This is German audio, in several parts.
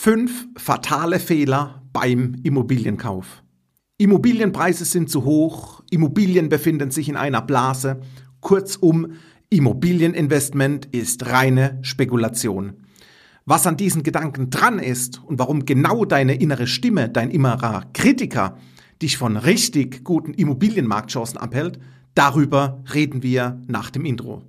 Fünf fatale Fehler beim Immobilienkauf. Immobilienpreise sind zu hoch, Immobilien befinden sich in einer Blase. Kurzum, Immobilieninvestment ist reine Spekulation. Was an diesen Gedanken dran ist und warum genau deine innere Stimme, dein innerer Kritiker, dich von richtig guten Immobilienmarktchancen abhält, darüber reden wir nach dem Intro.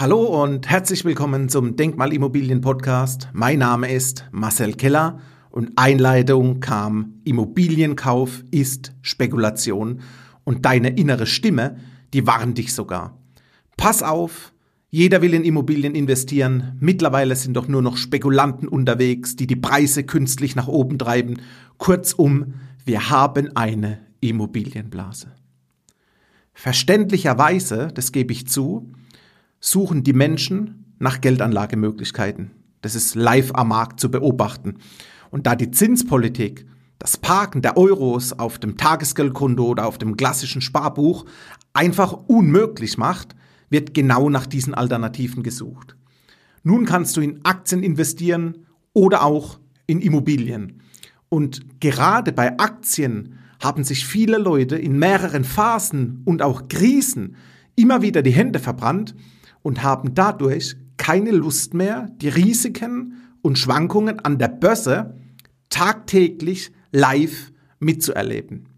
Hallo und herzlich willkommen zum Denkmalimmobilien Podcast. Mein Name ist Marcel Keller und Einleitung kam Immobilienkauf ist Spekulation und deine innere Stimme, die warnt dich sogar. Pass auf, jeder will in Immobilien investieren. Mittlerweile sind doch nur noch Spekulanten unterwegs, die die Preise künstlich nach oben treiben. Kurzum, wir haben eine Immobilienblase. Verständlicherweise, das gebe ich zu, suchen die Menschen nach Geldanlagemöglichkeiten. Das ist live am Markt zu beobachten. Und da die Zinspolitik das Parken der Euros auf dem Tagesgeldkonto oder auf dem klassischen Sparbuch einfach unmöglich macht, wird genau nach diesen Alternativen gesucht. Nun kannst du in Aktien investieren oder auch in Immobilien. Und gerade bei Aktien haben sich viele Leute in mehreren Phasen und auch Krisen immer wieder die Hände verbrannt, und haben dadurch keine Lust mehr, die Risiken und Schwankungen an der Börse tagtäglich live mitzuerleben.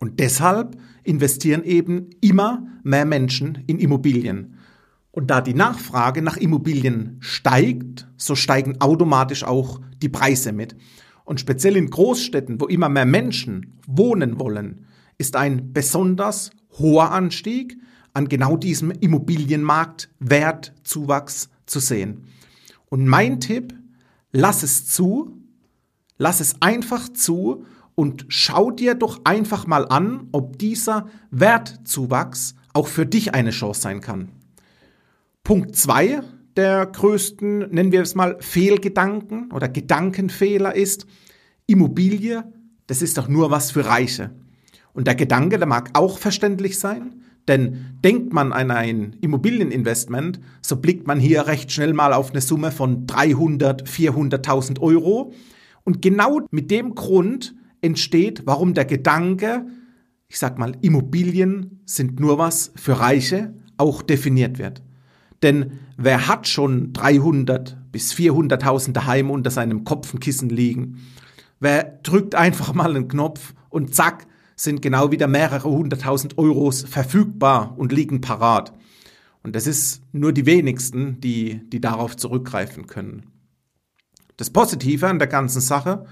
Und deshalb investieren eben immer mehr Menschen in Immobilien. Und da die Nachfrage nach Immobilien steigt, so steigen automatisch auch die Preise mit. Und speziell in Großstädten, wo immer mehr Menschen wohnen wollen, ist ein besonders hoher Anstieg an genau diesem Immobilienmarkt Wertzuwachs zu sehen. Und mein Tipp, lass es zu, lass es einfach zu und schau dir doch einfach mal an, ob dieser Wertzuwachs auch für dich eine Chance sein kann. Punkt zwei der größten, nennen wir es mal, Fehlgedanken oder Gedankenfehler ist, Immobilie, das ist doch nur was für Reiche. Und der Gedanke, der mag auch verständlich sein, denn denkt man an ein Immobilieninvestment, so blickt man hier recht schnell mal auf eine Summe von 300, 400.000 Euro. Und genau mit dem Grund entsteht, warum der Gedanke, ich sag mal, Immobilien sind nur was für Reiche, auch definiert wird. Denn wer hat schon 300 bis 400.000 daheim unter seinem Kopfenkissen liegen? Wer drückt einfach mal einen Knopf und zack, sind genau wieder mehrere hunderttausend Euros verfügbar und liegen parat. Und das ist nur die wenigsten, die, die darauf zurückgreifen können. Das Positive an der ganzen Sache,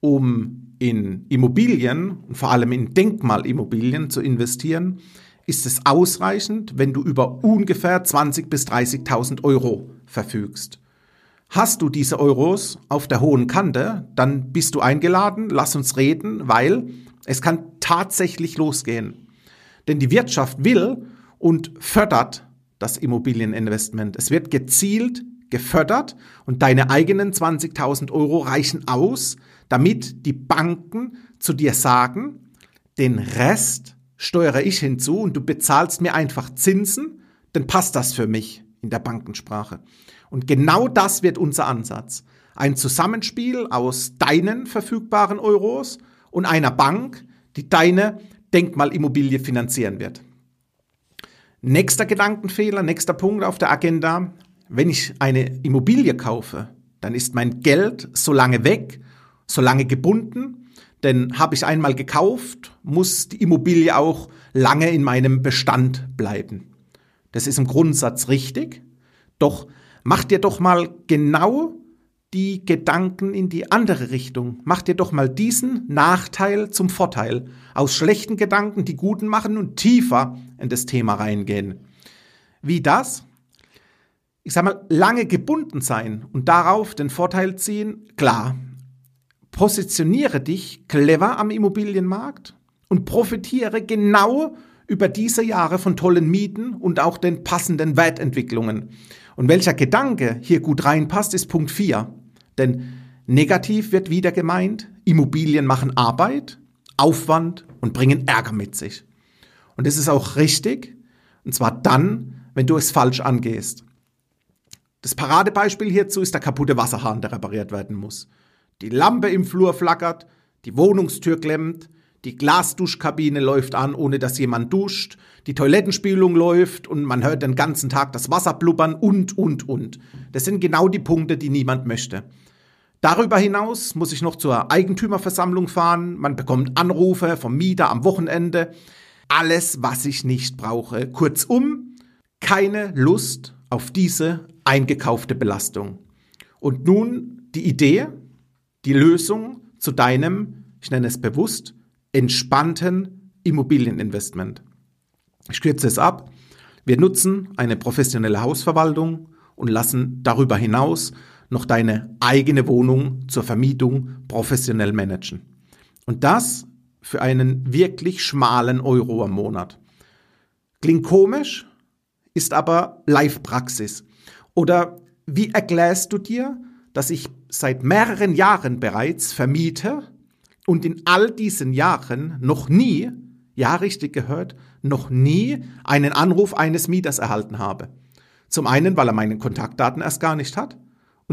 um in Immobilien und vor allem in Denkmalimmobilien zu investieren, ist es ausreichend, wenn du über ungefähr 20.000 bis 30.000 Euro verfügst. Hast du diese Euros auf der hohen Kante, dann bist du eingeladen, lass uns reden, weil es kann tatsächlich losgehen. Denn die Wirtschaft will und fördert das Immobilieninvestment. Es wird gezielt gefördert und deine eigenen 20.000 Euro reichen aus, damit die Banken zu dir sagen, den Rest steuere ich hinzu und du bezahlst mir einfach Zinsen, dann passt das für mich in der Bankensprache. Und genau das wird unser Ansatz. Ein Zusammenspiel aus deinen verfügbaren Euros und einer Bank, die deine Denkmalimmobilie finanzieren wird. Nächster Gedankenfehler, nächster Punkt auf der Agenda. Wenn ich eine Immobilie kaufe, dann ist mein Geld so lange weg, so lange gebunden, denn habe ich einmal gekauft, muss die Immobilie auch lange in meinem Bestand bleiben. Das ist im Grundsatz richtig, doch mach dir doch mal genau die Gedanken in die andere Richtung. Mach dir doch mal diesen Nachteil zum Vorteil. Aus schlechten Gedanken die guten machen und tiefer in das Thema reingehen. Wie das? Ich sag mal, lange gebunden sein und darauf den Vorteil ziehen, klar. Positioniere dich clever am Immobilienmarkt und profitiere genau über diese Jahre von tollen Mieten und auch den passenden Wertentwicklungen. Und welcher Gedanke hier gut reinpasst, ist Punkt 4. Denn negativ wird wieder gemeint, Immobilien machen Arbeit, Aufwand und bringen Ärger mit sich. Und das ist auch richtig, und zwar dann, wenn du es falsch angehst. Das Paradebeispiel hierzu ist der kaputte Wasserhahn, der repariert werden muss. Die Lampe im Flur flackert, die Wohnungstür klemmt, die Glasduschkabine läuft an, ohne dass jemand duscht, die Toilettenspülung läuft und man hört den ganzen Tag das Wasser blubbern und, und, und. Das sind genau die Punkte, die niemand möchte. Darüber hinaus muss ich noch zur Eigentümerversammlung fahren, man bekommt Anrufe vom Mieter am Wochenende. Alles, was ich nicht brauche. Kurzum, keine Lust auf diese eingekaufte Belastung. Und nun die Idee, die Lösung zu deinem, ich nenne es bewusst, entspannten Immobilieninvestment. Ich kürze es ab. Wir nutzen eine professionelle Hausverwaltung und lassen darüber hinaus noch deine eigene Wohnung zur Vermietung professionell managen. Und das für einen wirklich schmalen Euro am Monat. Klingt komisch, ist aber Live-Praxis. Oder wie erklärst du dir, dass ich seit mehreren Jahren bereits vermiete und in all diesen Jahren noch nie, ja richtig gehört, noch nie einen Anruf eines Mieters erhalten habe. Zum einen, weil er meine Kontaktdaten erst gar nicht hat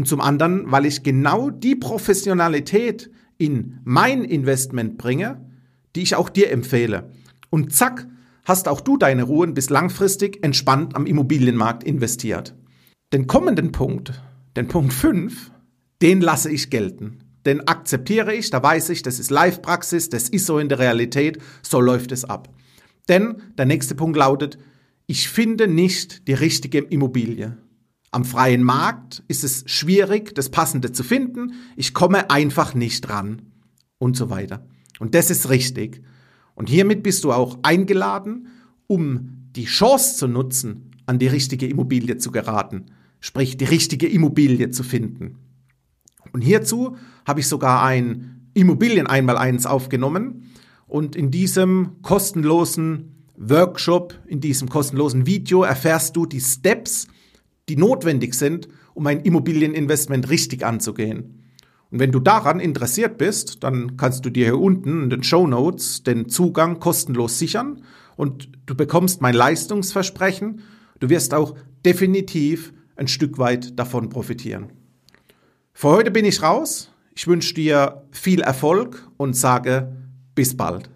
und zum anderen, weil ich genau die Professionalität in mein Investment bringe, die ich auch dir empfehle. Und zack, hast auch du deine Ruhe bist langfristig entspannt am Immobilienmarkt investiert. Den kommenden Punkt, den Punkt 5, den lasse ich gelten den akzeptiere ich, da weiß ich, das ist Live-Praxis, das ist so in der Realität, so läuft es ab. Denn der nächste Punkt lautet, ich finde nicht die richtige Immobilie. Am freien Markt ist es schwierig, das Passende zu finden, ich komme einfach nicht ran und so weiter. Und das ist richtig. Und hiermit bist du auch eingeladen, um die Chance zu nutzen, an die richtige Immobilie zu geraten, sprich die richtige Immobilie zu finden. Und hierzu habe ich sogar ein Immobilien einmal eins aufgenommen und in diesem kostenlosen Workshop, in diesem kostenlosen Video erfährst du die Steps, die notwendig sind, um ein Immobilieninvestment richtig anzugehen. Und wenn du daran interessiert bist, dann kannst du dir hier unten in den Show Notes den Zugang kostenlos sichern und du bekommst mein Leistungsversprechen. Du wirst auch definitiv ein Stück weit davon profitieren. Für heute bin ich raus. Ich wünsche dir viel Erfolg und sage bis bald.